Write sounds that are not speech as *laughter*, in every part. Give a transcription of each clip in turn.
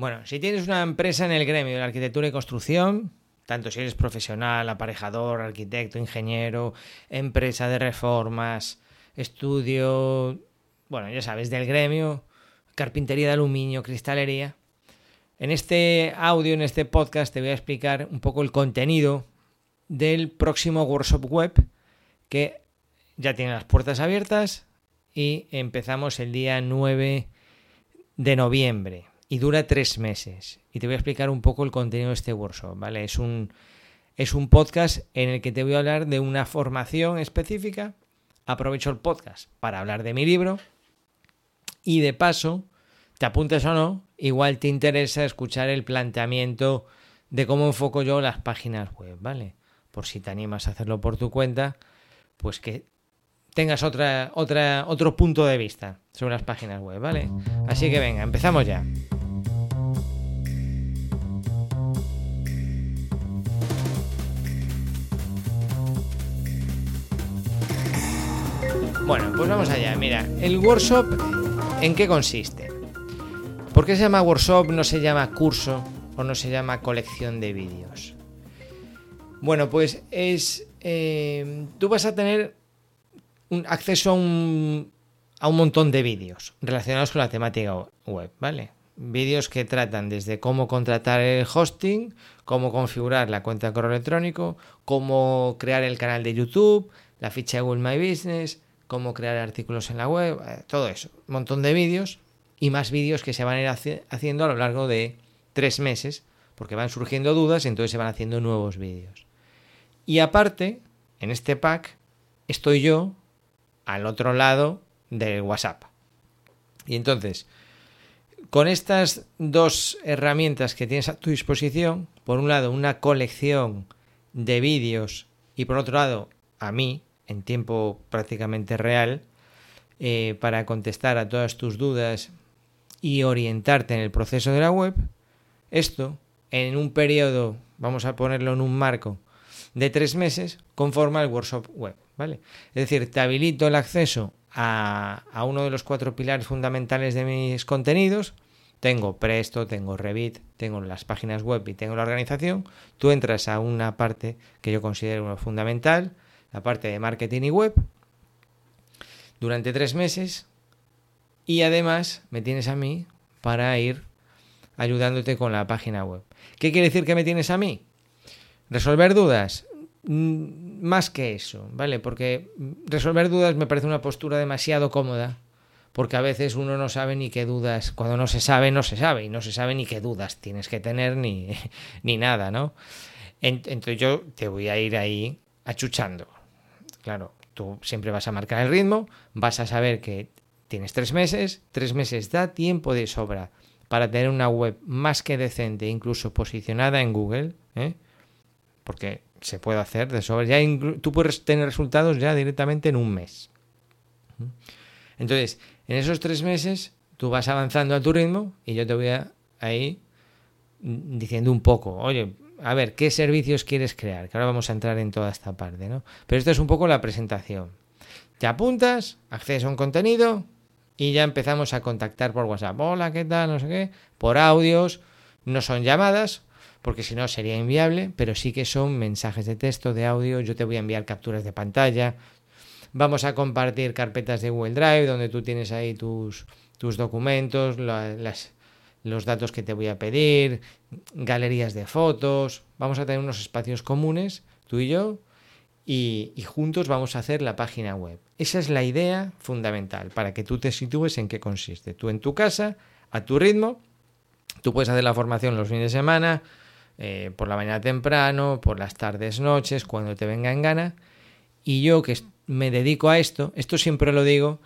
Bueno, si tienes una empresa en el gremio de la arquitectura y construcción, tanto si eres profesional, aparejador, arquitecto, ingeniero, empresa de reformas, estudio, bueno, ya sabes, del gremio, carpintería de aluminio, cristalería. En este audio, en este podcast, te voy a explicar un poco el contenido del próximo workshop web que ya tiene las puertas abiertas y empezamos el día 9 de noviembre y dura tres meses. Y te voy a explicar un poco el contenido de este workshop, ¿vale? Es un, es un podcast en el que te voy a hablar de una formación específica. Aprovecho el podcast para hablar de mi libro y de paso, te apuntes o no, igual te interesa escuchar el planteamiento de cómo enfoco yo las páginas web, ¿vale? Por si te animas a hacerlo por tu cuenta, pues que tengas otra, otra, otro punto de vista sobre las páginas web, ¿vale? Así que venga, empezamos ya. Bueno, pues vamos allá. Mira, el workshop, ¿en qué consiste? ¿Por qué se llama workshop, no se llama curso o no se llama colección de vídeos? Bueno, pues es... Eh, tú vas a tener un acceso a un, a un montón de vídeos relacionados con la temática web, ¿vale? Vídeos que tratan desde cómo contratar el hosting, cómo configurar la cuenta de correo electrónico, cómo crear el canal de YouTube, la ficha de Google My Business, cómo crear artículos en la web, eh, todo eso. Un montón de vídeos y más vídeos que se van a ir haciendo a lo largo de tres meses, porque van surgiendo dudas y entonces se van haciendo nuevos vídeos. Y aparte, en este pack, estoy yo al otro lado del WhatsApp. Y entonces, con estas dos herramientas que tienes a tu disposición, por un lado una colección de vídeos y por otro lado a mí, en tiempo prácticamente real eh, para contestar a todas tus dudas y orientarte en el proceso de la web, esto en un periodo, vamos a ponerlo en un marco de tres meses, conforma el workshop web. ¿vale? Es decir, te habilito el acceso a, a uno de los cuatro pilares fundamentales de mis contenidos. Tengo Presto, tengo Revit, tengo las páginas web y tengo la organización. Tú entras a una parte que yo considero fundamental, la parte de marketing y web, durante tres meses y además me tienes a mí para ir ayudándote con la página web. ¿Qué quiere decir que me tienes a mí? Resolver dudas. Mm, más que eso, ¿vale? Porque resolver dudas me parece una postura demasiado cómoda, porque a veces uno no sabe ni qué dudas, cuando no se sabe, no se sabe, y no se sabe ni qué dudas tienes que tener ni, *laughs* ni nada, ¿no? Entonces yo te voy a ir ahí achuchando, Claro, tú siempre vas a marcar el ritmo, vas a saber que tienes tres meses, tres meses da tiempo de sobra para tener una web más que decente, incluso posicionada en Google, ¿eh? porque se puede hacer de sobra. Ya tú puedes tener resultados ya directamente en un mes. Entonces, en esos tres meses, tú vas avanzando a tu ritmo y yo te voy a ahí diciendo un poco, oye, a ver, ¿qué servicios quieres crear? Que ahora vamos a entrar en toda esta parte, ¿no? Pero esto es un poco la presentación. Te apuntas, accedes a un contenido y ya empezamos a contactar por WhatsApp. Hola, ¿qué tal? No sé qué. Por audios, no son llamadas, porque si no sería inviable, pero sí que son mensajes de texto, de audio. Yo te voy a enviar capturas de pantalla. Vamos a compartir carpetas de Google Drive donde tú tienes ahí tus, tus documentos, las, los datos que te voy a pedir, galerías de fotos, vamos a tener unos espacios comunes, tú y yo, y, juntos vamos a hacer la página web. Esa es la idea fundamental, para que tú te sitúes en qué consiste. Tú en tu casa, a tu ritmo, tú puedes hacer la formación los fines de semana, eh, por la mañana temprano, por las tardes, noches, cuando te venga en gana, y yo que me dedico a esto, esto siempre lo digo,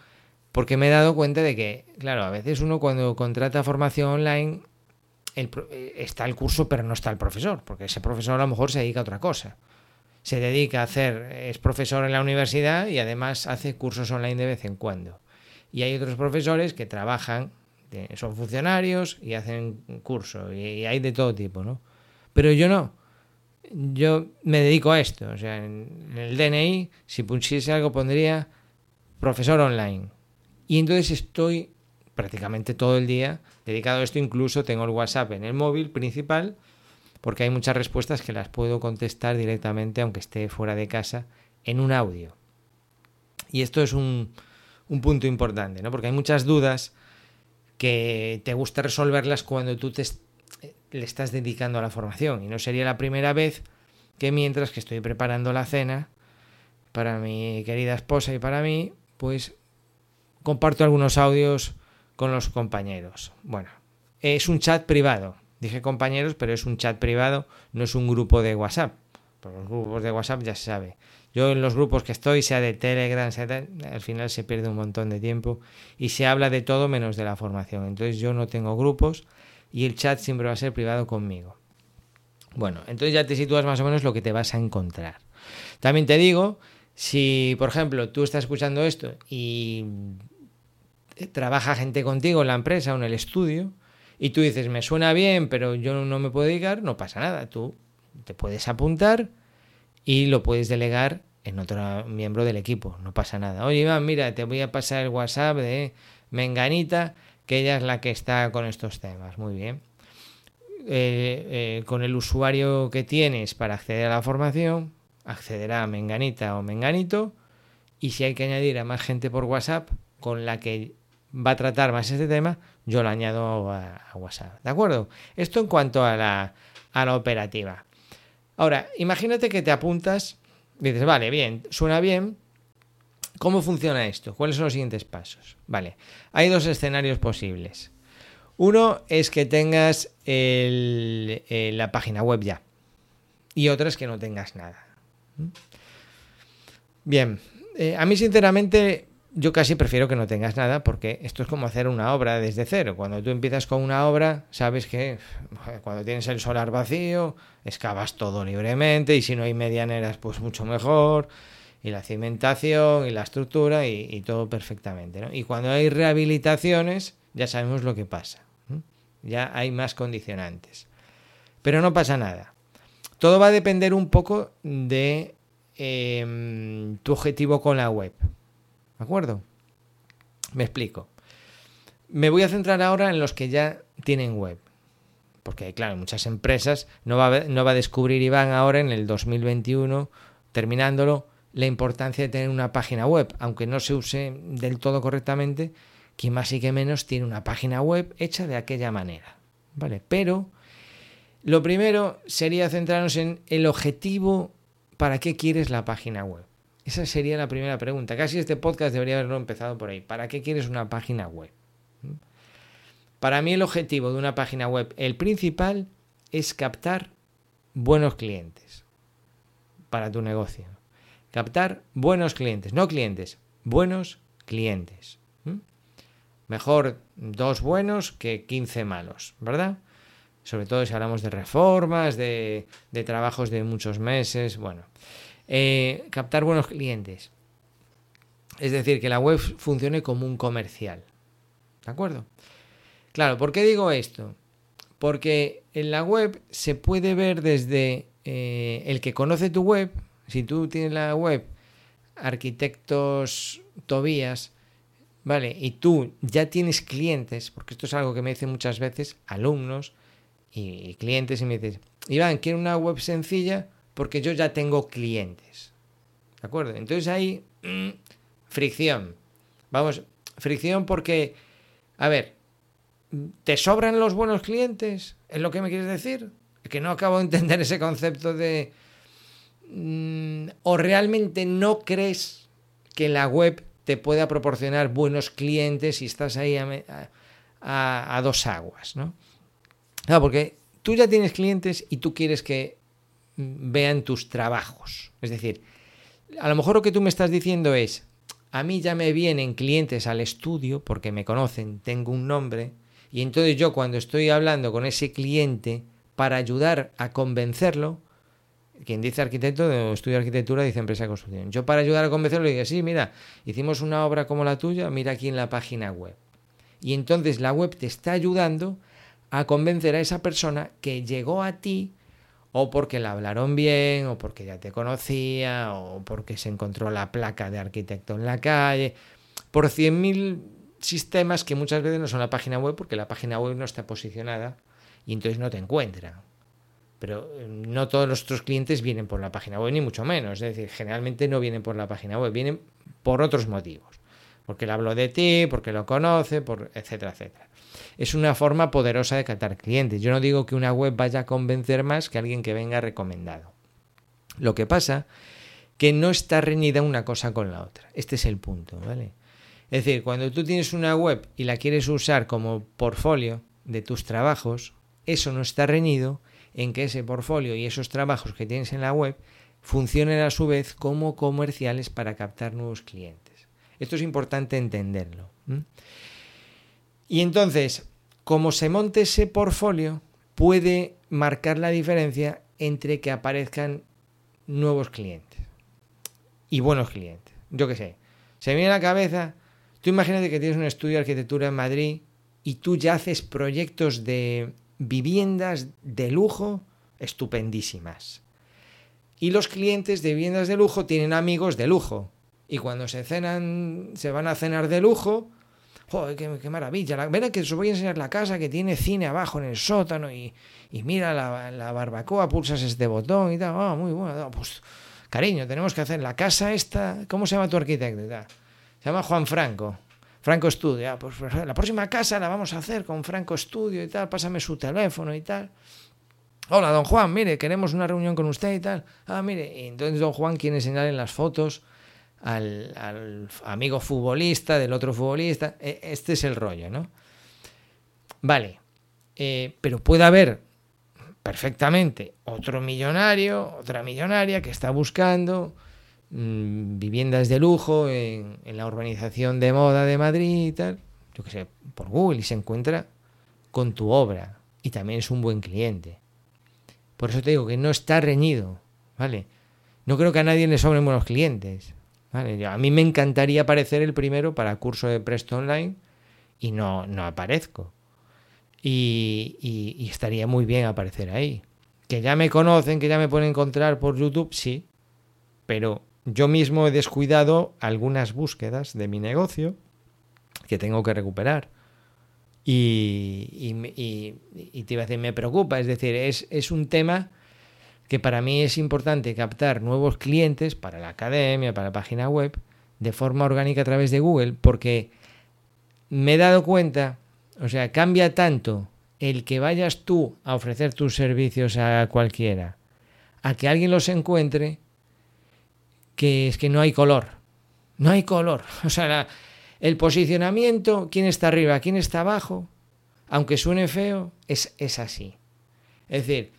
porque me he dado cuenta de que, claro, a veces uno cuando contrata formación online eh, está el curso pero no está el profesor, porque ese profesor a lo mejor se dedica a otra cosa. Se dedica a hacer, es profesor en la universidad y además hace cursos online de vez en cuando. Y hay otros profesores que trabajan, son funcionarios y hacen curso, y hay de todo tipo, ¿no? Pero yo no. Yo me dedico a esto. O sea, en el DNI, si pusiese algo, pondría profesor online y entonces estoy prácticamente todo el día dedicado a esto. Incluso tengo el WhatsApp en el móvil principal porque hay muchas respuestas que las puedo contestar directamente aunque esté fuera de casa en un audio. Y esto es un, un punto importante, ¿no? Porque hay muchas dudas que te gusta resolverlas cuando tú te le estás dedicando a la formación. Y no sería la primera vez que mientras que estoy preparando la cena para mi querida esposa y para mí, pues comparto algunos audios con los compañeros. Bueno, es un chat privado. Dije compañeros, pero es un chat privado, no es un grupo de WhatsApp. Por los grupos de WhatsApp ya se sabe. Yo en los grupos que estoy, sea de Telegram, sea al final se pierde un montón de tiempo y se habla de todo menos de la formación. Entonces yo no tengo grupos y el chat siempre va a ser privado conmigo. Bueno, entonces ya te sitúas más o menos lo que te vas a encontrar. También te digo, si por ejemplo tú estás escuchando esto y trabaja gente contigo en la empresa o en el estudio y tú dices, me suena bien, pero yo no me puedo dedicar, no pasa nada. Tú te puedes apuntar y lo puedes delegar en otro miembro del equipo, no pasa nada. Oye, Iván, mira, te voy a pasar el WhatsApp de Menganita, que ella es la que está con estos temas. Muy bien. Eh, eh, con el usuario que tienes para acceder a la formación, accederá a Menganita o Menganito. Y si hay que añadir a más gente por WhatsApp con la que va a tratar más este tema, yo lo añado a, WhatsApp. ¿De acuerdo? Esto en cuanto a la, a la operativa. Ahora, imagínate que te apuntas, dices, vale, bien, suena bien. ¿Cómo funciona esto? ¿Cuáles son los siguientes pasos? Vale, hay dos escenarios posibles. Uno es que tengas eh, la página web ya. Y otro es que no tengas nada. Bien, eh, a mí sinceramente yo casi prefiero que no tengas nada porque esto es como hacer una obra desde cero. Cuando tú empiezas con una obra, sabes que cuando tienes el solar vacío, excavas todo libremente y si no hay medianeras, pues mucho mejor. Y la cimentación y la estructura y, todo perfectamente. Y cuando hay rehabilitaciones, ya sabemos lo que pasa. Ya hay más condicionantes. Pero no pasa nada. Todo va a depender un poco de em, tu objetivo con la web. ¿De acuerdo? Me explico. Me voy a centrar ahora en los que ya tienen web. Porque, claro, muchas empresas no va, a, no va a descubrir Iván ahora en el 2021, terminándolo, la importancia de tener una página web. Aunque no se use del todo correctamente, quien más y que menos tiene una página web hecha de aquella manera. ¿Vale? Pero lo primero sería centrarnos en el objetivo para qué quieres la página web. Esa sería la primera pregunta. Casi este podcast debería haberlo empezado por ahí. ¿Para qué quieres una página web? Para mí el objetivo de una página web, el principal, es captar buenos clientes para tu negocio. Captar buenos clientes, no clientes, buenos clientes. Mejor dos buenos que 15 malos, ¿verdad? Sobre todo si hablamos de reformas, de, de trabajos de muchos meses, bueno. Eh, captar buenos clientes. Es decir, que la web funcione como un comercial. ¿De acuerdo? Claro, ¿por qué digo esto? Porque en la web se puede ver desde eh, el que conoce tu web, si tú tienes la web arquitectos Tobías, ¿vale? Y tú ya tienes clientes, porque esto es algo que me dicen muchas veces alumnos y clientes y me dicen, Iván, quiero una web sencilla porque yo ya tengo clientes. ¿De acuerdo? Entonces hay mm, fricción. Vamos, fricción porque, a ver, ¿te sobran los buenos clientes? ¿Es lo que me quieres decir? Es que no acabo de entender ese concepto de... Mm, ¿O realmente no crees que la web te pueda proporcionar buenos clientes si estás ahí a, dos aguas, ¿no? Claro, porque tú ya tienes clientes y tú quieres que vean tus trabajos. Es decir, a lo mejor lo que tú me estás diciendo es, a mí ya me vienen clientes al estudio porque me conocen, tengo un nombre, y entonces yo cuando estoy hablando con ese cliente para ayudar a convencerlo, quien dice arquitecto o estudio arquitectura dice empresa de construcción. Yo para ayudar a convencerlo digo, sí, mira, hicimos una obra como la tuya, mira aquí en la página web. Y entonces la web te está ayudando a convencer a esa persona que llegó a ti o porque la hablaron bien, o porque ya te conocía, o porque se encontró la placa de arquitecto en la calle, por 100.000 sistemas que muchas veces no son la página web porque la página web no está posicionada y entonces no te encuentra. Pero eh, no todos nuestros clientes vienen por la página web, ni mucho menos. Es decir, generalmente no vienen por la página web, vienen por otros motivos. Porque le hablo de ti, porque lo conoce, por, etcétera, etcétera. Es una forma poderosa de captar clientes. Yo no digo que una web vaya a convencer más que alguien que venga recomendado. Lo que pasa que no está reñida una cosa con la otra. Este es el punto, ¿vale? Es decir, cuando tú tienes una web y la quieres usar como portfolio de tus trabajos, eso no está reñido en que ese portfolio y esos trabajos que tienes en la web funcionen a su vez como comerciales para captar nuevos clientes. Esto es importante entenderlo. Y entonces, como se monte ese portfolio, puede marcar la diferencia entre que aparezcan nuevos clientes y buenos clientes. Yo qué sé, se me viene a la cabeza, tú imagínate que tienes un estudio de arquitectura en Madrid y tú ya haces proyectos de viviendas de lujo estupendísimas. Y los clientes de viviendas de lujo tienen amigos de lujo. Y cuando se cenan, se van a cenar de lujo, ¡joder, qué, maravilla! La, que os voy a enseñar la casa que tiene cine abajo en el sótano y, mira la, barbacoa, pulsas este botón y tal. ¡Ah, muy bueno! Pues, cariño, tenemos que hacer la casa esta. ¿Cómo se llama tu arquitecto? Se llama Juan Franco. Franco Studio, ah, pues, pues la próxima casa la vamos a hacer con Franco Studio y tal, pásame su teléfono y tal. Hola, don Juan, mire, queremos una reunión con usted y tal. Ah, mire, y entonces don Juan quiere enseñarle las fotos al, amigo futbolista del otro futbolista. E, este es el rollo, ¿no? Vale, eh, pero puede haber perfectamente otro millonario, otra millonaria que está buscando Mm, viviendas de lujo en, la urbanización de moda de Madrid y tal, yo que sé, por Google y se encuentra con tu obra y también es un buen cliente. Por eso te digo que no está reñido, ¿vale? No creo que a nadie le sobren buenos clientes, A mí me encantaría aparecer el primero para curso de Presto Online y no, no aparezco. Y, y estaría muy bien aparecer ahí. Que ya me conocen, que ya me pueden encontrar por YouTube, sí, pero yo mismo he descuidado algunas búsquedas de mi negocio que tengo que recuperar. Y, te iba a decir, me preocupa, es decir, es, es un tema que para mí es importante captar nuevos clientes para la academia, para la página web, de forma orgánica a través de Google, porque me he dado cuenta, o sea, cambia tanto el que vayas tú a ofrecer tus servicios a cualquiera, a que alguien los encuentre, que es que no hay color. No hay color. *laughs* O sea, el posicionamiento, quién está arriba, quién está abajo, aunque suene feo, es, es así. Es decir,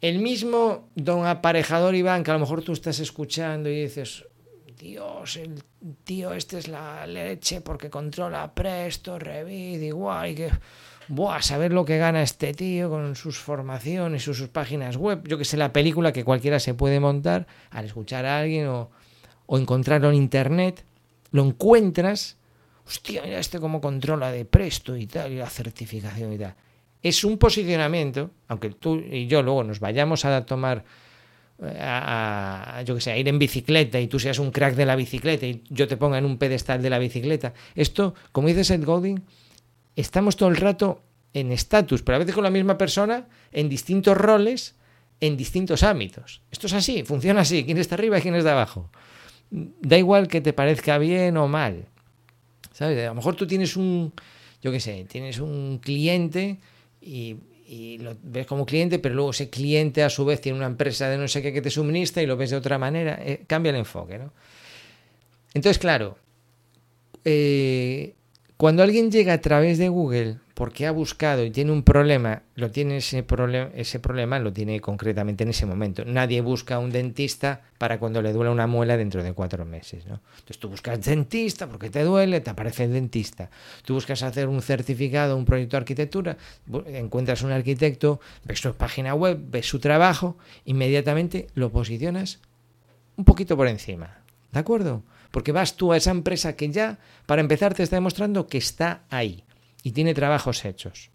el mismo don aparejador Iván, que a lo mejor tú estás escuchando y dices, Dios, el tío este es la leche porque controla Presto, Revit, igual, y que Buah, saber lo que gana este tío con sus formaciones, sus, sus páginas web. Yo que sé, la película que cualquiera se puede montar al escuchar a alguien o, o encontrarlo en internet. Lo encuentras. Hostia, mira este cómo controla de presto y tal, y la certificación y tal. Es un posicionamiento, aunque tú y yo luego nos vayamos a tomar eh, a, yo que sé, a ir en bicicleta y tú seas un crack de la bicicleta y yo te ponga en un pedestal de la bicicleta. Esto, como dice Seth Godin, estamos todo el rato en estatus, pero a veces con la misma persona, en distintos roles, en distintos ámbitos. Esto es así, funciona así, quién está arriba y quién está abajo. Da igual que te parezca bien o mal. ¿Sabes? A lo mejor tú tienes un, yo qué sé, tienes un cliente y, lo ves como cliente, pero luego ese cliente a su vez tiene una empresa de no sé qué que te suministra y lo ves de otra manera. Eh, cambia el enfoque, ¿no? Entonces, claro, eh, cuando alguien llega a través de Google porque ha buscado y tiene un problema, lo tiene ese, problema, ese problema lo tiene concretamente en ese momento. Nadie busca un dentista para cuando le duele una muela dentro de cuatro meses. ¿no? Entonces tú buscas dentista porque te duele, te aparece el dentista. Tú buscas hacer un certificado, un proyecto de arquitectura, encuentras un arquitecto, ves su página web, ves su trabajo, inmediatamente lo posicionas un poquito por encima. ¿De acuerdo? Porque vas tú a esa empresa que ya, para empezar, te está demostrando que está ahí y tiene trabajos hechos.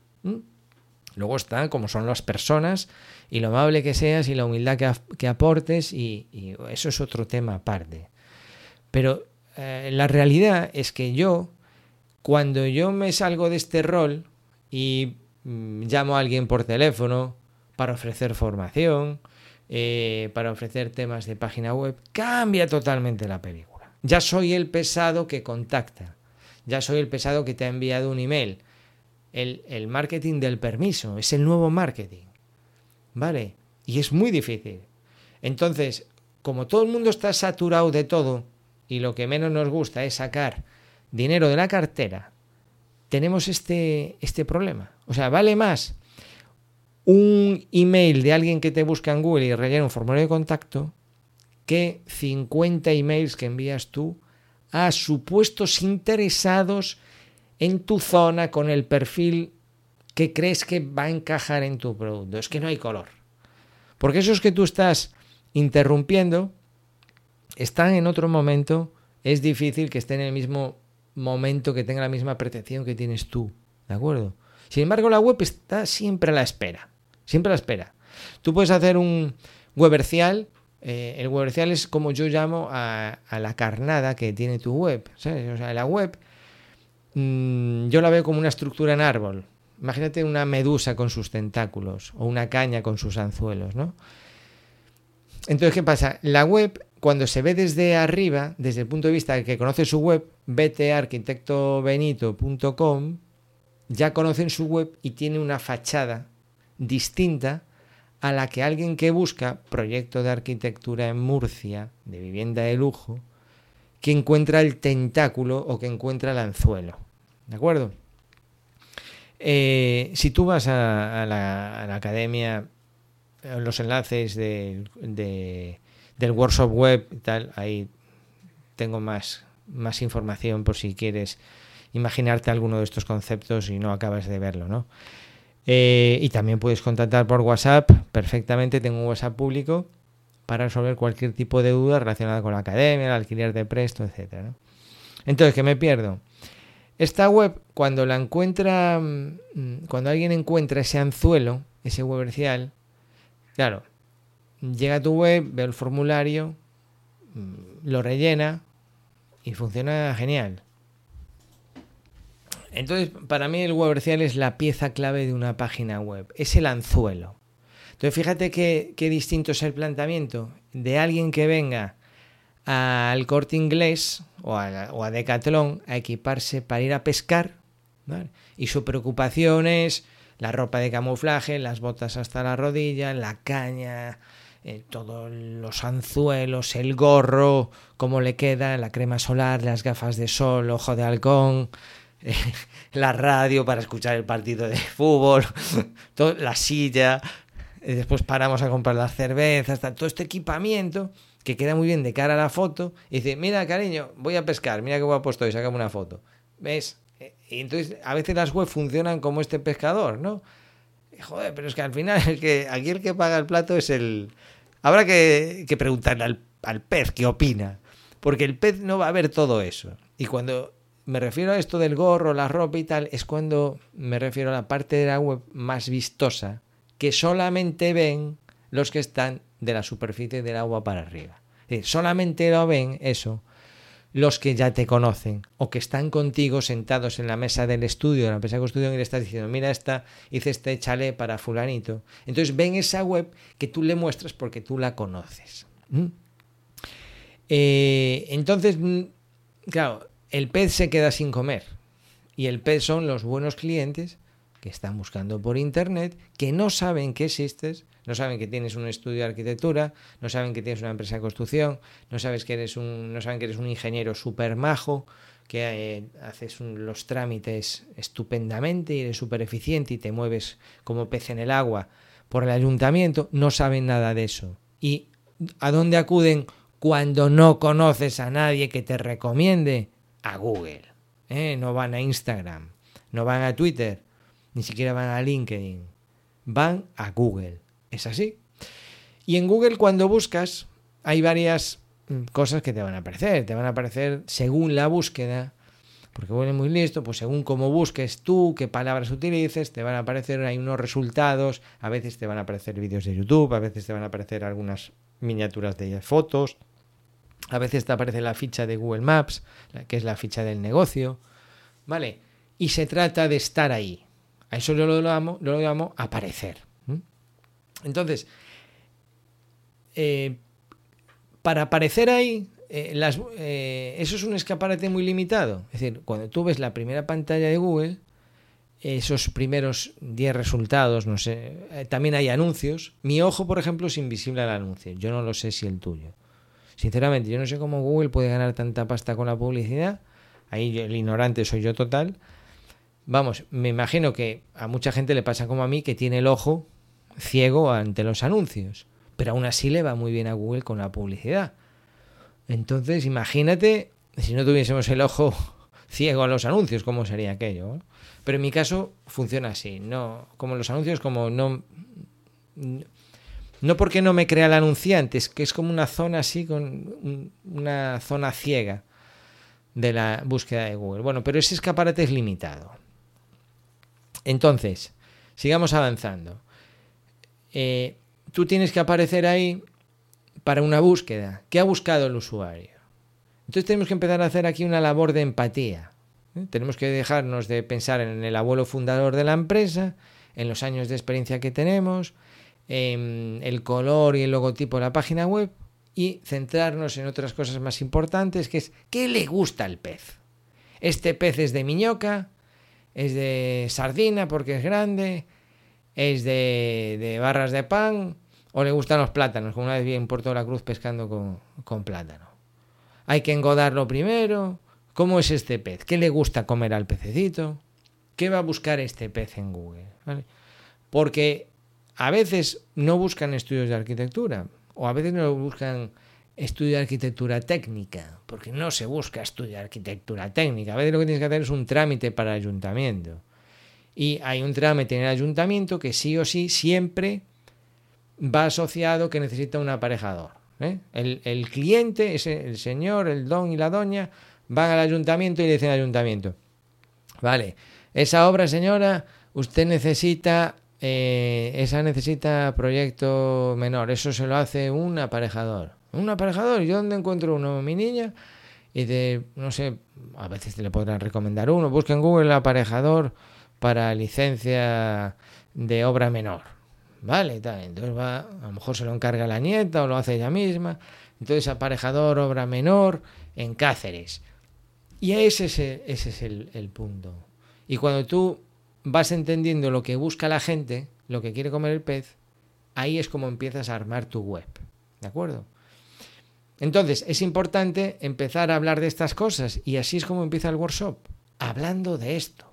Luego está como son las personas y lo amable que seas y la humildad que, aportes y, eso es otro tema aparte. Pero eh, la realidad es que yo, Cuando yo me salgo de este rol y mm, llamo a alguien por teléfono para ofrecer formación, eh, para ofrecer temas de página web, cambia totalmente la película. Ya soy el pesado que contacta, ya soy el pesado que te ha enviado un email. El, el marketing del permiso es el nuevo marketing. ¿Vale? Y es muy difícil. Entonces, como todo el mundo está saturado de todo y lo que menos nos gusta es sacar dinero de la cartera, tenemos este, este problema. O sea, vale más un email de alguien que te busca en Google y rellena un formulario de contacto que 50 emails que envías tú a supuestos interesados en tu zona con el perfil que crees que va a encajar en tu producto. Es que no hay color. Porque esos que tú estás interrumpiendo están en otro momento. Es difícil que estén en el mismo momento, que tenga la misma protección que tienes tú. ¿De acuerdo? Sin embargo, la web está siempre a la espera. Siempre a la espera. Tú puedes hacer un webercial. Eh, el webercial es como yo llamo a, la carnada que tiene tu web. O sea, la web mm, yo la veo como una estructura en árbol. Imagínate una medusa con sus tentáculos o una caña con sus anzuelos, ¿no? Entonces, ¿qué pasa? La web, cuando se ve desde arriba, desde el punto de vista del que conoce su web, btarquitectobenito.com, ya conocen su web y tiene una fachada distinta a la que alguien que busca proyecto de arquitectura en Murcia, de vivienda de lujo, que encuentra el tentáculo o que encuentra el anzuelo. ¿De acuerdo? Eh, si tú vas a, la, academia, los enlaces del workshop web y tal, ahí tengo más, más información por si quieres imaginarte alguno de estos conceptos y no acabas de verlo, ¿no? Eh, y también puedes contactar por WhatsApp perfectamente. Tengo un WhatsApp público para resolver cualquier tipo de duda relacionada con la academia, el alquiler de presto, etc. Entonces, ¿qué me pierdo? Esta web, cuando la encuentra, mm, cuando alguien encuentra ese anzuelo, ese webercial, claro, llega a tu web, ve el formulario, mm, lo rellena y funciona genial. Entonces, para mí el webercial es la pieza clave de una página web, es el anzuelo. Entonces, fíjate qué, distinto es el planteamiento de alguien que venga al corte inglés o a, o a Decathlon a equiparse para ir a pescar y su preocupación es la ropa de camuflaje, las botas hasta la rodilla, la caña, eh, todos los anzuelos, el gorro, cómo le queda, la crema solar, las gafas de sol, ojo de halcón, *laughs* la radio para escuchar el partido de fútbol, *laughs* la silla, después paramos a comprar las cervezas, todo este equipamiento que queda muy bien de cara a la foto, y dice, mira cariño, voy a pescar, mira qué guapo estoy, sacame una foto. ¿Ves? Eh, y entonces a veces las webs funcionan como este pescador, ¿no? Joder, pero es que al final el que, aquí el que paga el plato es el... Habrá que, preguntarle al, al pez qué opina, porque el pez no va a ver todo eso. Y cuando me refiero a esto del gorro, la ropa y tal, es cuando me refiero a la parte de la web más vistosa que solamente ven los que están de la superficie del agua para arriba. solamente lo ven eso los que ya te conocen o que están contigo sentados en la mesa del estudio, de la empresa de estudio y le estás diciendo, mira esta, hice este chale para fulanito. Entonces ven esa web que tú le muestras porque tú la conoces. Eh, entonces, mm, claro, el pez se queda sin comer. Y el pez son los buenos clientes que están buscando por internet, que no saben que existes, no saben que tienes un estudio de arquitectura, no saben que tienes una empresa de construcción, no, sabes que eres un, no saben que eres un ingeniero súper majo, que eh, haces los trámites estupendamente y eres súper eficiente y te mueves como pez en el agua por el ayuntamiento, no saben nada de eso. ¿Y a dónde acuden cuando no conoces a nadie que te recomiende? A Google, ¿eh? no van a Instagram, no van a Twitter, ni siquiera van a LinkedIn, van a Google. ¿Es así? Y en Google cuando buscas hay varias mm, cosas que te van a aparecer, te van a aparecer según la búsqueda, porque Google es muy listo, pues según cómo busques tú, qué palabras utilices, te van a aparecer ahí unos resultados, a veces te van a aparecer vídeos de YouTube, a veces te van a aparecer algunas miniaturas de fotos, a veces te aparece la ficha de Google Maps, que es la ficha del negocio. ¿vale? Y se trata de estar ahí. A eso yo lo llamo, lo aparecer. Entonces, eh, para aparecer ahí, eh, eh, eso es un escaparate muy limitado. Es decir, cuando tú ves la primera pantalla de Google, esos primeros 10 resultados, no sé, también hay anuncios. Mi ojo, por ejemplo, es invisible al anuncio. Yo no lo sé si el tuyo. Sinceramente, yo no sé cómo Google puede ganar tanta pasta con la publicidad. Ahí el ignorante soy yo total. Vamos, me imagino que a mucha gente le pasa como a mí que tiene el ojo ciego ante los anuncios. Pero aún así le va muy bien a Google con la publicidad. Entonces, imagínate si no tuviésemos el ojo *laughs* ciego a los anuncios, cómo sería aquello. Pero en mi caso funciona así, no como los anuncios, como no no porque no me crea el anunciante, es que es como una zona así con una zona ciega de la búsqueda de Google. Bueno, pero ese escaparate es limitado. Entonces, sigamos avanzando. Eh, tú tienes que aparecer ahí para una búsqueda. ¿Qué ha buscado el usuario? Entonces tenemos que empezar a hacer aquí una labor de empatía. ¿eh? Tenemos que dejarnos de pensar en el abuelo fundador de la empresa, en los años de experiencia que tenemos, en el color y el logotipo de la página web y centrarnos en otras cosas más importantes, que es ¿qué le gusta al pez? Este pez es de miñoca, es de sardina porque es grande, es de, barras de pan o le gustan los plátanos, como una vez vi en Puerto de la Cruz pescando con, con plátano. Hay que engodarlo primero. ¿Cómo es este pez? ¿Qué le gusta comer al pececito? ¿Qué va a buscar este pez en Google? Porque a veces no buscan estudios de arquitectura o a veces no buscan estudio de arquitectura técnica, porque no se busca estudio de arquitectura técnica. A veces lo que tienes que hacer es un trámite para ayuntamiento. Y hay un trámite en el ayuntamiento que sí o sí siempre va asociado que necesita un aparejador. ¿eh? El, cliente, ese, el señor, el don y la doña, van al ayuntamiento y le dicen al ayuntamiento, vale, esa obra señora, usted necesita, eh, esa necesita proyecto menor, eso se lo hace un aparejador. Un aparejador, ¿y yo dónde encuentro uno? Mi niña, y de, no sé, a veces te le podrán recomendar uno, busca en Google aparejador para licencia de obra menor. Vale, tal. entonces va, a lo mejor se lo encarga la nieta o lo hace ella misma. Entonces, aparejador, obra menor en Cáceres. Y ese es, ese es el, punto. Y cuando tú vas entendiendo lo que busca la gente, lo que quiere comer el pez, ahí es como empiezas a armar tu web. ¿De acuerdo? Entonces, es importante empezar a hablar de estas cosas y así es como empieza el workshop, hablando de esto.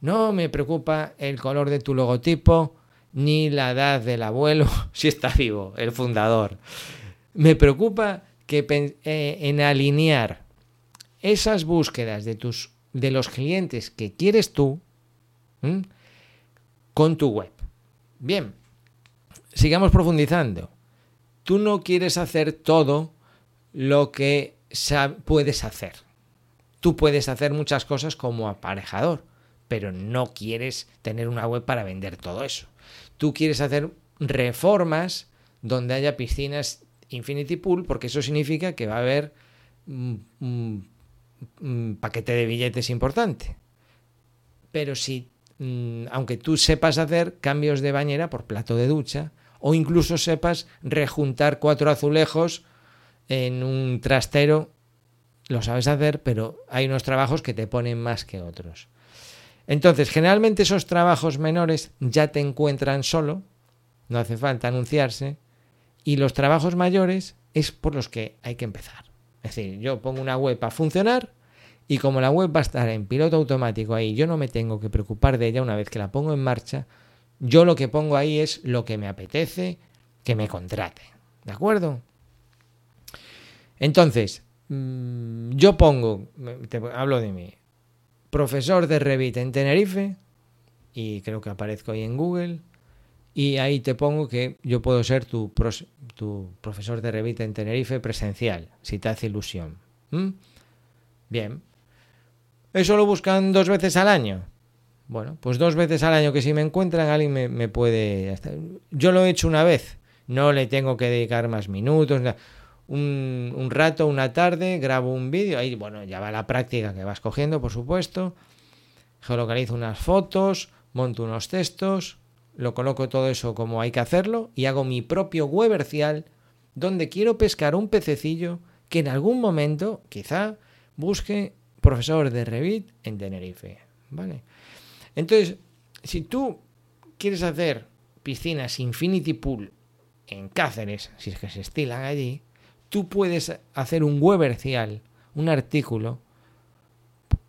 No me preocupa el color de tu logotipo ni la edad del abuelo, *laughs* si está vivo, el fundador. Me preocupa que eh, en alinear esas búsquedas de tus de los clientes que quieres tú con tu web. Bien, sigamos profundizando. Tú no quieres hacer todo lo que puedes hacer. Tú puedes hacer muchas cosas como aparejador, pero no quieres tener una web para vender todo eso. Tú quieres hacer reformas donde haya piscinas Infinity Pool, porque eso significa que va a haber un, paquete de billetes importante. Pero si, mm, aunque tú sepas hacer cambios de bañera por plato de ducha, o incluso sepas rejuntar cuatro azulejos en un trastero, lo sabes hacer, pero hay unos trabajos que te ponen más que otros. Entonces, generalmente esos trabajos menores ya te encuentran solo, no hace falta anunciarse, y los trabajos mayores es por los que hay que empezar. Es decir, yo pongo una web a funcionar y como la web va a estar en piloto automático ahí, yo no me tengo que preocupar de ella una vez que la pongo en marcha, yo lo que pongo ahí es lo que me apetece que me contrate. ¿De acuerdo? Entonces, mm, yo pongo, hablo de mí, profesor de Revit en Tenerife, y creo que aparezco ahí en Google, y ahí te pongo que yo puedo ser tu, profesor de Revit en Tenerife presencial, si te hace ilusión. Bien. ¿Eso lo buscan dos veces al año? Bueno, pues dos veces al año que si me encuentran alguien me, me puede... Yo lo he hecho una vez, no le tengo que dedicar más minutos. un, un rato, una tarde, grabo un vídeo, ahí, bueno, ya va la práctica que vas cogiendo, por supuesto, geolocalizo unas fotos, monto unos textos, lo coloco todo eso como hay que hacerlo y hago mi propio webercial donde quiero pescar un pececillo que en algún momento quizá busque profesor de Revit en Tenerife, ¿vale? Entonces, si tú quieres hacer piscinas Infinity Pool en Cáceres, si es que se estilan allí, tú puedes hacer un webercial, un artículo,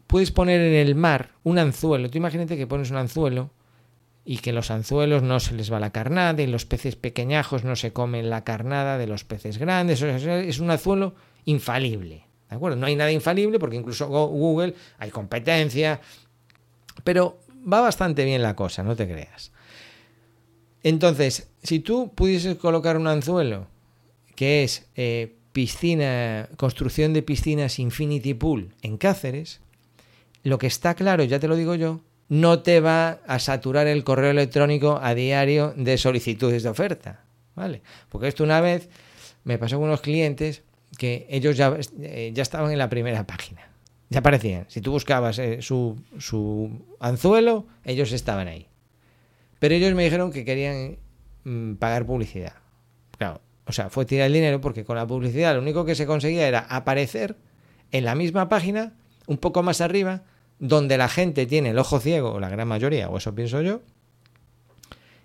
puedes poner en el mar un anzuelo, tú imagínate que pones un anzuelo y que los anzuelos no se les va la carnada y los peces pequeñajos no se comen la carnada de los peces grandes, es un anzuelo infalible, ¿de acuerdo? No hay nada infalible porque incluso Google hay competencia, pero va bastante bien la cosa, no te creas. Entonces, si tú pudieses colocar un anzuelo que es eh, piscina, construcción de piscinas Infinity Pool en Cáceres, lo que está claro, ya te lo digo yo, no te va a saturar el correo electrónico a diario de solicitudes de oferta, ¿vale? Porque esto una vez me pasó con unos clientes que ellos ya, eh, ya estaban en la primera página, ya aparecían. Si tú buscabas eh, su, su anzuelo, ellos estaban ahí. Pero ellos me dijeron que querían mm, pagar publicidad. Claro, o sea, fue tirar el dinero porque con la publicidad lo único que se conseguía era aparecer en la misma página, un poco más arriba, donde la gente tiene el ojo ciego, la gran mayoría, o eso pienso yo.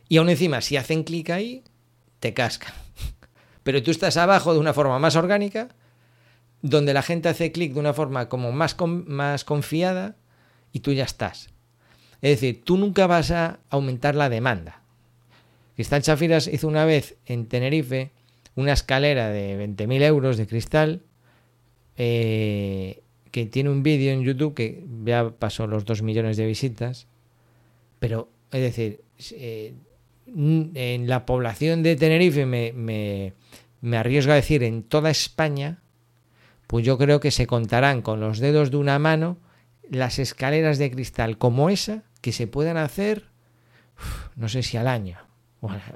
Y aún encima, si hacen clic ahí, te cascan. *laughs* Pero tú estás abajo de una forma más orgánica, donde la gente hace clic de una forma como más, más confiada y tú ya estás. Es decir, tú nunca vas a aumentar la demanda. Cristal Chafiras hizo una vez en Tenerife una escalera de 20.000 euros de cristal eh, que tiene un vídeo en YouTube que ya pasó los 2 millones de visitas. Pero, es decir, eh, en la población de Tenerife me, me, me arriesgo a decir en toda España, pues yo creo que se contarán con los dedos de una mano las escaleras de cristal como esa que se puedan hacer, no sé si al año,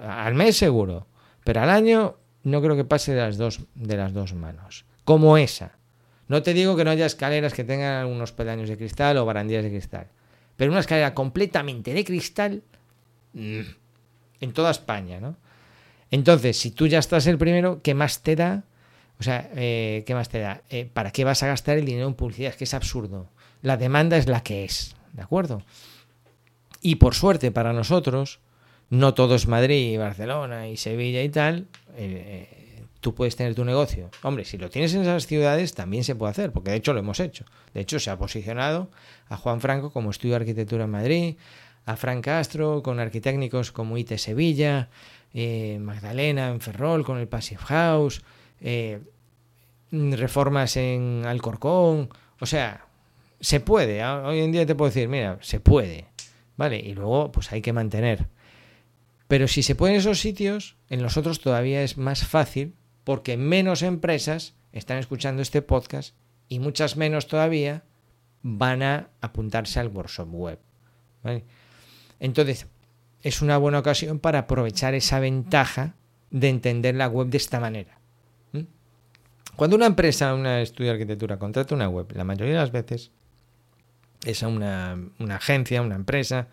al mes seguro, pero al año no creo que pase de las dos, de las dos manos, como esa. No te digo que no haya escaleras que tengan unos peldaños de cristal o barandillas de cristal, pero una escalera completamente de cristal mm, en toda España, ¿no? Entonces, si tú ya estás el primero, ¿qué más te da? O sea, eh, ¿qué más te da? Eh, ¿Para qué vas a gastar el dinero en publicidad? Es que es absurdo. La demanda es la que es, ¿de acuerdo? Y por suerte para nosotros, no todo es Madrid y Barcelona y Sevilla y tal, eh, tú puedes tener tu negocio. Hombre, si lo tienes en esas ciudades también se puede hacer, porque de hecho lo hemos hecho. De hecho se ha posicionado a Juan Franco como estudio de arquitectura en Madrid, a Frank Castro con arquitectos como IT Sevilla, eh, Magdalena en Ferrol con el Passive House, eh, reformas en Alcorcón, o sea, se puede. Hoy en día te puedo decir, mira, se puede. ¿Vale? Y luego, pues hay que mantener. Pero si se puede en esos sitios, en los otros todavía es más fácil porque menos empresas están escuchando este podcast y muchas menos todavía van a apuntarse al workshop web. ¿vale? Entonces, es una buena ocasión para aprovechar esa ventaja de entender la web de esta manera. Cuando una empresa, una estudio de arquitectura, contrata una web, la mayoría de las veces es una, una agencia, una empresa,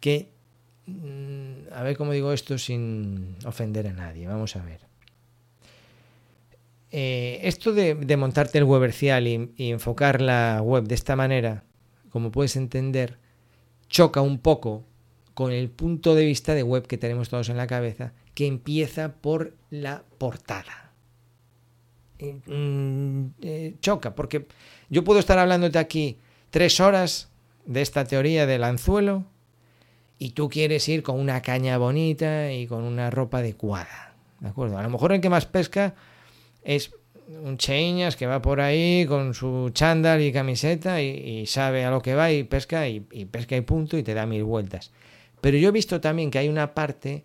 que, mm, a ver cómo digo esto sin ofender a nadie, vamos a ver. Eh, esto de, montarte el webercial y, y enfocar la web de esta manera, como puedes entender, choca un poco con el punto de vista de web que tenemos todos en la cabeza, que empieza por la portada. Mm, eh, choca, porque yo puedo estar hablándote aquí tres horas de esta teoría del anzuelo y tú quieres ir con una caña bonita y con una ropa adecuada. ¿De acuerdo? A lo mejor el que más pesca es un cheñas que va por ahí con su chándal y camiseta y, sabe a lo que va y pesca y, y, pesca y punto y te da mil vueltas. Pero yo he visto también que hay una parte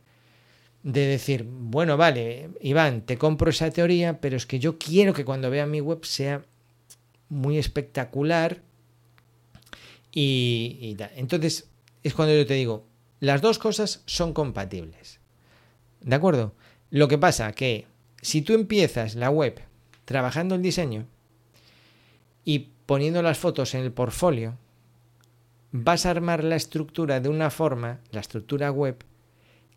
de decir, bueno, vale, Iván, te compro esa teoría, pero es que yo quiero que cuando vea mi web sea muy espectacular y, entonces es cuando yo te digo, las dos cosas son compatibles. ¿De acuerdo? Lo que pasa que si tú empiezas la web trabajando el diseño y poniendo las fotos en el portfolio, vas a armar la estructura de una forma, la estructura web,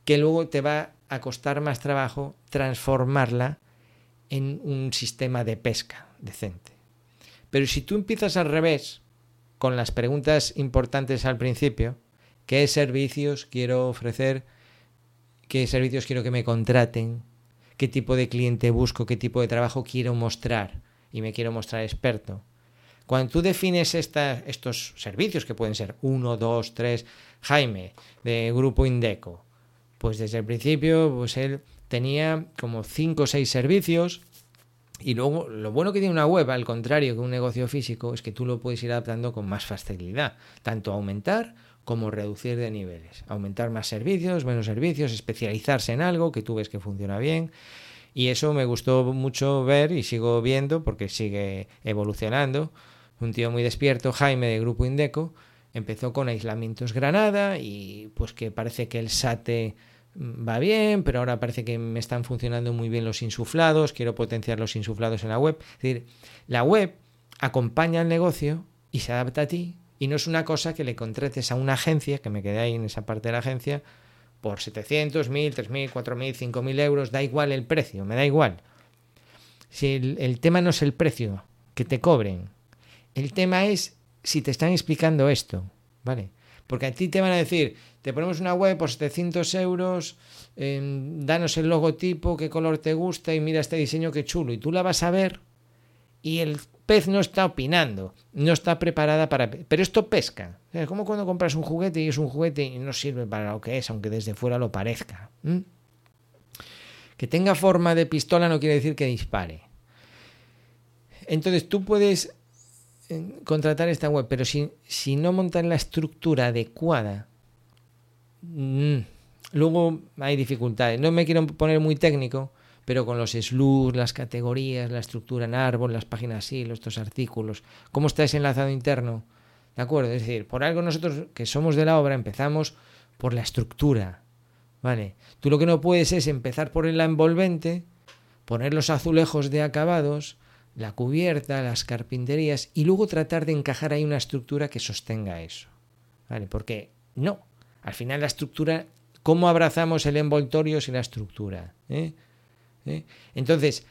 que luego te va a costar más trabajo transformarla en un sistema de pesca decente. Pero si tú empiezas al revés, con las preguntas importantes al principio, ¿qué servicios quiero ofrecer? ¿Qué servicios quiero que me contraten? ¿Qué tipo de cliente busco? ¿Qué tipo de trabajo quiero mostrar? Y me quiero mostrar experto. Cuando tú defines estos servicios, que pueden ser uno, dos, tres, Jaime, de Grupo Indeco, pues desde el principio, pues él tenía como cinco o seis servicios. Y luego, lo bueno que tiene una web, al contrario que un negocio físico, es que tú lo puedes ir adaptando con más facilidad, tanto aumentar como reducir de niveles. Aumentar más servicios, menos servicios, especializarse en algo que tú ves que funciona bien. Y eso me gustó mucho ver y sigo viendo porque sigue evolucionando un tío muy despierto, Jaime de Grupo Indeco, empezó con aislamientos Granada y pues que parece que el SATE va bien, pero ahora parece que me están funcionando muy bien los insuflados, quiero potenciar los insuflados en la web. Es decir, la web acompaña al negocio y se adapta a ti y no es una cosa que le contrates a una agencia, que me quedé ahí en esa parte de la agencia, por 700, 1000, 3000, 4000, 5000 euros, da igual el precio, me da igual. Si el, el tema no es el precio que te cobren, el tema es si te están explicando esto, ¿vale? Porque a ti te van a decir, te ponemos una web por 700 euros, em, danos el logotipo, qué color te gusta y mira este diseño qué chulo. Y tú la vas a ver y el pez no está opinando, no está preparada para... Pero esto pesca. Es como cuando compras un juguete y es un juguete y no sirve para lo que es, aunque desde fuera lo parezca. Que tenga forma de pistola no quiere decir que dispare. Entonces tú puedes contratar esta web, pero si, si no montan la estructura adecuada, mm, luego hay dificultades. No me quiero poner muy técnico, pero con los slugs, las categorías, la estructura en árbol, las páginas hilo, estos artículos, cómo está ese enlazado interno, ¿de acuerdo? Es decir, por algo nosotros que somos de la obra empezamos por la estructura, ¿vale? Tú lo que no puedes es empezar por la envolvente, poner los azulejos de acabados, la cubierta, las carpinterías y luego tratar de encajar ahí una estructura que sostenga eso. ¿Vale? Porque no, al final la estructura, ¿cómo abrazamos el envoltorio sin la estructura? ¿Eh? ¿Eh? Entonces,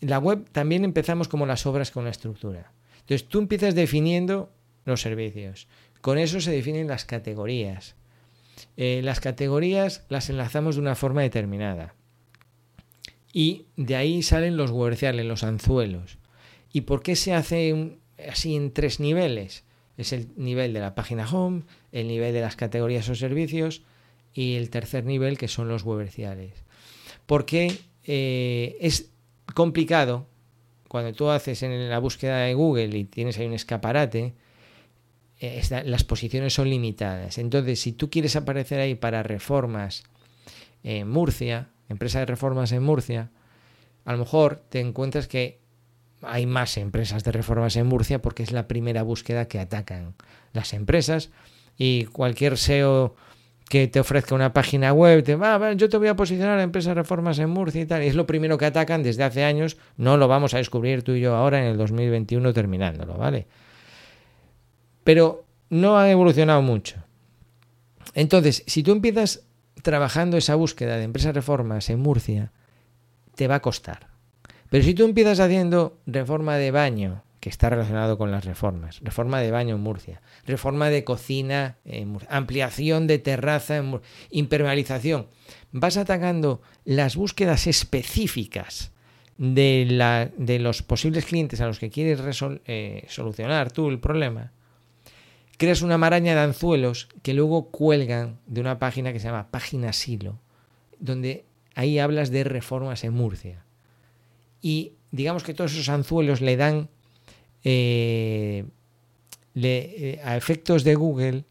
la web también empezamos como las obras con la estructura. Entonces tú empiezas definiendo los servicios. Con eso se definen las categorías. Eh, las categorías las enlazamos de una forma determinada. Y de ahí salen los comerciales, los anzuelos. ¿Y por qué se hace así en tres niveles? Es el nivel de la página home, el nivel de las categorías o servicios y el tercer nivel que son los comerciales. Porque eh, es complicado cuando tú haces en la búsqueda de Google y tienes ahí un escaparate, eh, las posiciones son limitadas. Entonces, si tú quieres aparecer ahí para reformas en Murcia, empresa de reformas en Murcia, a lo mejor te encuentras que hay más empresas de reformas en Murcia porque es la primera búsqueda que atacan las empresas y cualquier SEO que te ofrezca una página web, te va, yo te voy a posicionar a empresas de reformas en Murcia y tal, y es lo primero que atacan desde hace años, no lo vamos a descubrir tú y yo ahora en el 2021 terminándolo, ¿vale? Pero no ha evolucionado mucho. Entonces, si tú empiezas trabajando esa búsqueda de empresas reformas en Murcia, te va a costar. Pero si tú empiezas haciendo reforma de baño, que está relacionado con las reformas, reforma de baño en Murcia, reforma de cocina en ampliación de terraza en Murcia, impermeabilización, vas atacando las búsquedas específicas de, la, de los posibles clientes a los que quieres eh, solucionar tú el problema, creas una maraña de anzuelos que luego cuelgan de una página que se llama Página Silo, donde ahí hablas de reformas en Murcia. Y digamos que todos esos anzuelos le dan eh, eh, a efectos de Google,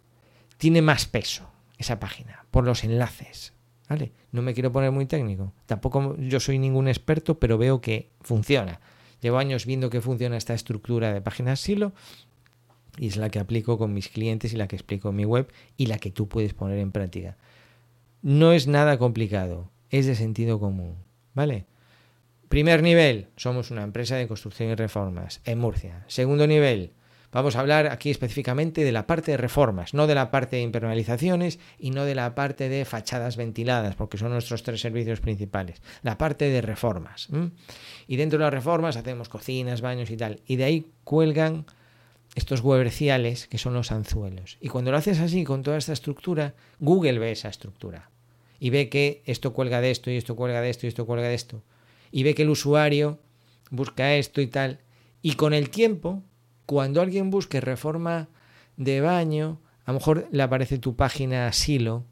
tiene más peso esa página por los enlaces. ¿vale? No me quiero poner muy técnico. Tampoco yo soy ningún experto, pero veo que funciona. Llevo años viendo que funciona esta estructura de páginas silo y es la que aplico con mis clientes y la que explico en mi web y la que tú puedes poner en práctica. No es nada complicado, es de sentido común, ¿vale? primer nivel, somos una empresa de construcción y reformas en Murcia. Segundo nivel, Vamos a hablar aquí específicamente de la parte de reformas, no de la parte de impermeabilizaciones y no de la parte de fachadas ventiladas, porque son nuestros tres servicios principales. La parte de reformas. Y dentro de las reformas hacemos cocinas, baños y tal. Y de ahí cuelgan estos hueverciales que son los anzuelos. Y cuando lo haces así, con toda esta estructura, Google ve esa estructura. Y ve que esto cuelga de esto y esto cuelga de esto y esto cuelga de esto. Y ve que el usuario busca esto y tal. Y con el tiempo cuando alguien busque reforma de baño, a lo mejor le aparece tu página Silo,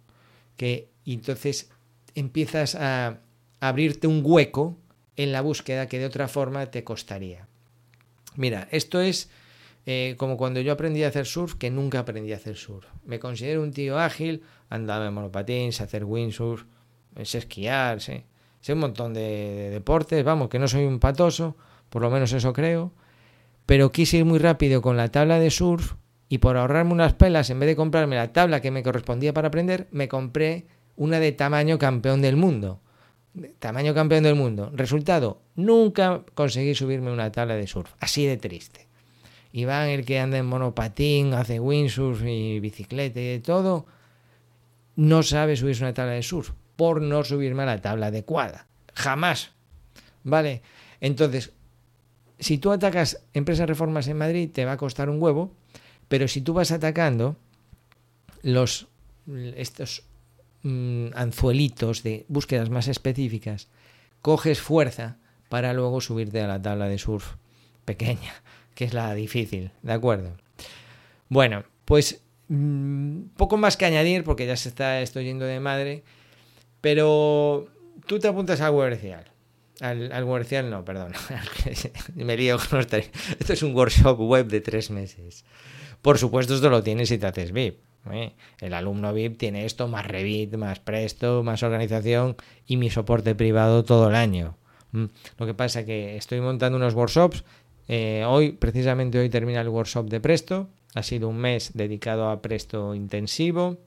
que y entonces empiezas a abrirte un hueco en la búsqueda que de otra forma te costaría. Mira, esto es eh, como cuando yo aprendí a hacer surf, que nunca aprendí a hacer surf. Me considero un tío ágil, andaba en monopatín, sé hacer windsurf, sé esquiar, sé, sé un montón de deportes, vamos, que no soy un patoso, por lo menos eso creo pero quise ir muy rápido con la tabla de surf y por ahorrarme unas pelas, en vez de comprarme la tabla que me correspondía para aprender, me compré una de tamaño campeón del mundo. tamaño campeón del mundo. Resultado, nunca conseguí subirme una tabla de surf. Así de triste. Iván, el que anda en monopatín, hace windsurf y bicicleta y de todo, no sabe subirse una tabla de surf por no subirme a la tabla adecuada. Jamás. ¿Vale? Entonces, si tú atacas empresas reformas en Madrid, te va a costar un huevo, pero si tú vas atacando los estos mm, anzuelitos de búsquedas más específicas, coges fuerza para luego subirte a la tabla de surf pequeña, que es la difícil, ¿de acuerdo? Bueno, pues mm, poco más que añadir porque ya se está estoy yendo de madre, pero tú te apuntas al comercial al, comercial no, perdón. *laughs* Me lío con los. Esto es un workshop web de tres meses. Por supuesto, esto lo tienes si te haces VIP. ¿eh? El alumno VIP tiene esto, más Revit, más Presto, más organización y mi soporte privado todo el año. Lo que pasa es que estoy montando unos workshops. Eh, hoy, precisamente hoy termina el workshop de Presto. Ha sido un mes dedicado a Presto intensivo,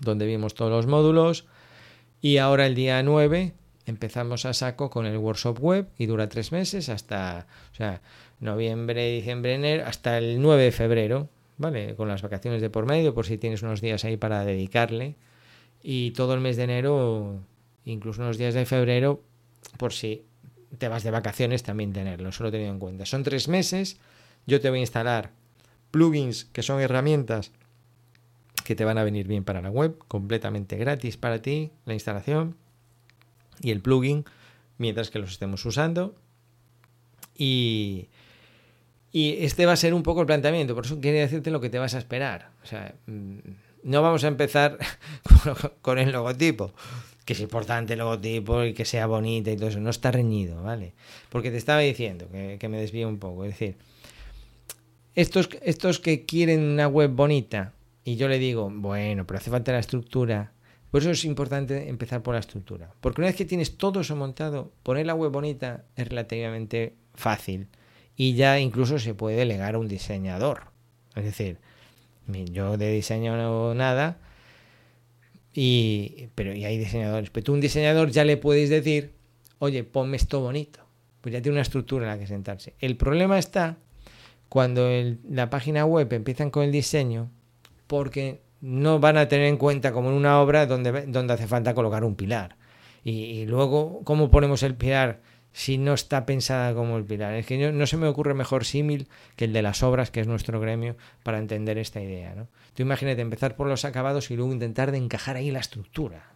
donde vimos todos los módulos. Y ahora el día 9 empezamos a saco con el workshop web y dura tres meses hasta, noviembre, diciembre, enero, hasta el 9 de febrero, ¿vale? Con las vacaciones de por medio, por si tienes unos días ahí para dedicarle. Y todo el mes de enero, incluso unos días de febrero, por si te vas de vacaciones, también tenerlo, eso lo he tenido en cuenta. Son tres meses, yo te voy a instalar plugins que son herramientas que te van a venir bien para la web, completamente gratis para ti, la instalación y el plugin mientras que los estemos usando. Y, y este va a ser un poco el planteamiento, por eso quería decirte lo que te vas a esperar. O sea, mm, no vamos a empezar *laughs* con el logotipo, que es importante el logotipo y que sea bonita y todo eso, no está reñido, ¿vale? Porque te estaba diciendo que, que me desvío un poco, es decir, estos, estos que quieren una web bonita y yo le digo, bueno, pero hace falta la estructura, por eso es importante empezar por la estructura. Porque una vez que tienes todo eso montado, poner la web bonita es relativamente fácil. Y ya incluso se puede delegar a un diseñador. Es decir, yo de diseño no nada, y, pero y hay diseñadores. Pero tú un diseñador ya le puedes decir, oye, ponme esto bonito. Pues ya tiene una estructura en la que sentarse. El problema está cuando la página web empiezan con el diseño, porque no van a tener en cuenta como en una obra donde, donde hace falta colocar un pilar. Y, luego, ¿cómo ponemos el pilar si no está pensada como el pilar? Es que no, se me ocurre mejor símil que el de las obras, que es nuestro gremio, para entender esta idea. ¿no? Tú imagínate empezar por los acabados y luego intentar de encajar ahí la estructura.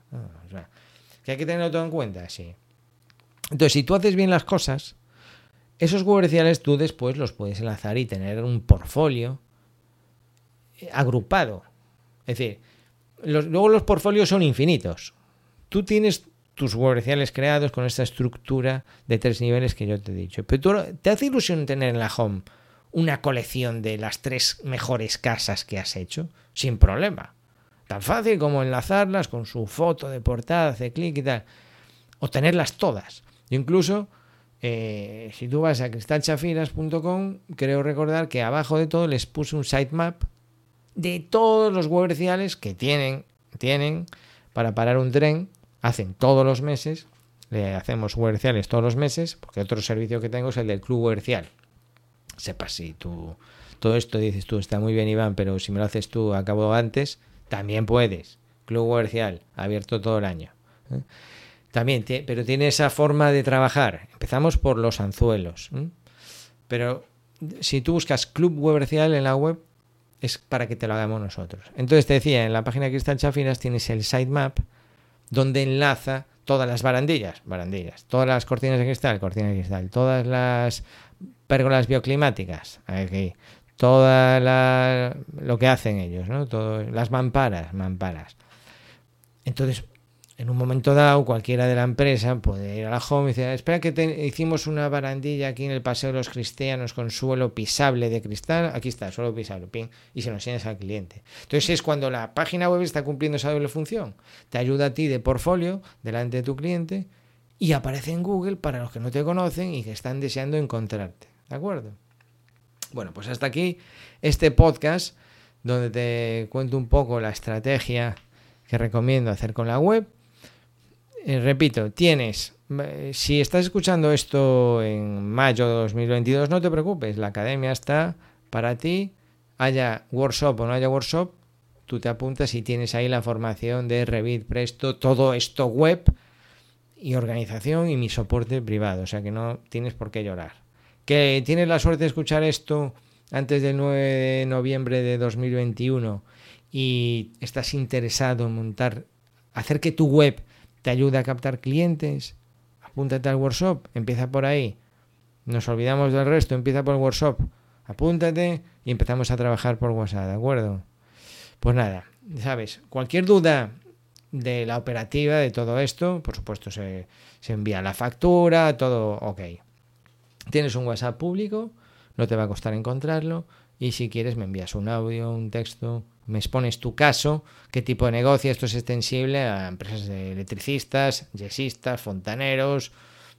que hay que tenerlo todo en cuenta, sí. Entonces, si tú haces bien las cosas, esos comerciales tú después los puedes enlazar y tener un portfolio agrupado es decir, luego los portfolios son infinitos. Tú tienes tus comerciales creados con esta estructura de tres niveles que yo te he dicho. Pero tú, te hace ilusión tener en la home una colección de las tres mejores casas que has hecho, sin problema. Tan fácil como enlazarlas con su foto de portada, hace clic y tal. O tenerlas todas. incluso, eh, si tú vas a cristalchafiras.com, creo recordar que abajo de todo les puse un sitemap de todos los comerciales que tienen, tienen para parar un tren, hacen todos los meses, le hacemos comerciales todos los meses, porque otro servicio que tengo es el del club comercial. Sepas si tú todo esto dices tú, está muy bien Iván, pero si me lo haces tú acabo antes, también puedes. Club comercial, abierto todo el año. ¿eh? También, pero tiene esa forma de trabajar. Empezamos por los anzuelos. Pero si tú buscas Club Comercial en la web, es para que te lo hagamos nosotros. Entonces te decía, en la página Cristal Chafinas tienes el sitemap donde enlaza todas las barandillas, barandillas, todas las cortinas de cristal, cortinas de cristal, todas las pérgolas bioclimáticas, aquí, toda la, lo que hacen ellos, ¿no? Todo, las mamparas, mamparas. Entonces, en un momento dado, cualquiera de la empresa puede ir a la home y decir, espera que hicimos una barandilla aquí en el Paseo de los Cristianos con suelo pisable de cristal, aquí está, suelo pisable, y se lo enseñas al cliente. Entonces es cuando la página web está cumpliendo esa doble función. Te ayuda a ti de portfolio delante de tu cliente y aparece en Google para los que no te conocen y que están deseando encontrarte. ¿De acuerdo? Bueno, pues hasta aquí este podcast donde te cuento un poco la estrategia que recomiendo hacer con la web eh, repito, tienes, eh, si estás escuchando esto en mayo de 2022, no te preocupes, la academia está para ti, haya workshop o no haya workshop, tú te apuntas y tienes ahí la formación de Revit, Presto, todo esto web y organización y mi soporte privado, o sea que no tienes por qué llorar. Que tienes la suerte de escuchar esto antes del 9 de noviembre de 2021 y estás interesado en montar, hacer que tu web te ayuda a captar clientes, apúntate al workshop, empieza por ahí. Nos olvidamos del resto, empieza por el workshop. Apúntate y empezamos a trabajar por WhatsApp, ¿de acuerdo? Pues nada, sabes, cualquier duda de la operativa de todo esto, por supuesto se, se envía la factura, todo ok. Tienes un WhatsApp público, no te va a costar encontrarlo y si quieres me envías un audio, un texto, me expones tu caso, qué tipo de negocio, esto es extensible a empresas de electricistas, yesistas, fontaneros,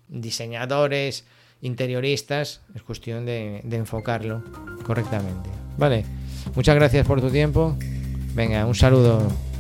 diseñadores, interioristas, es cuestión de, de enfocarlo correctamente. Vale, muchas gracias por tu tiempo, venga, un saludo.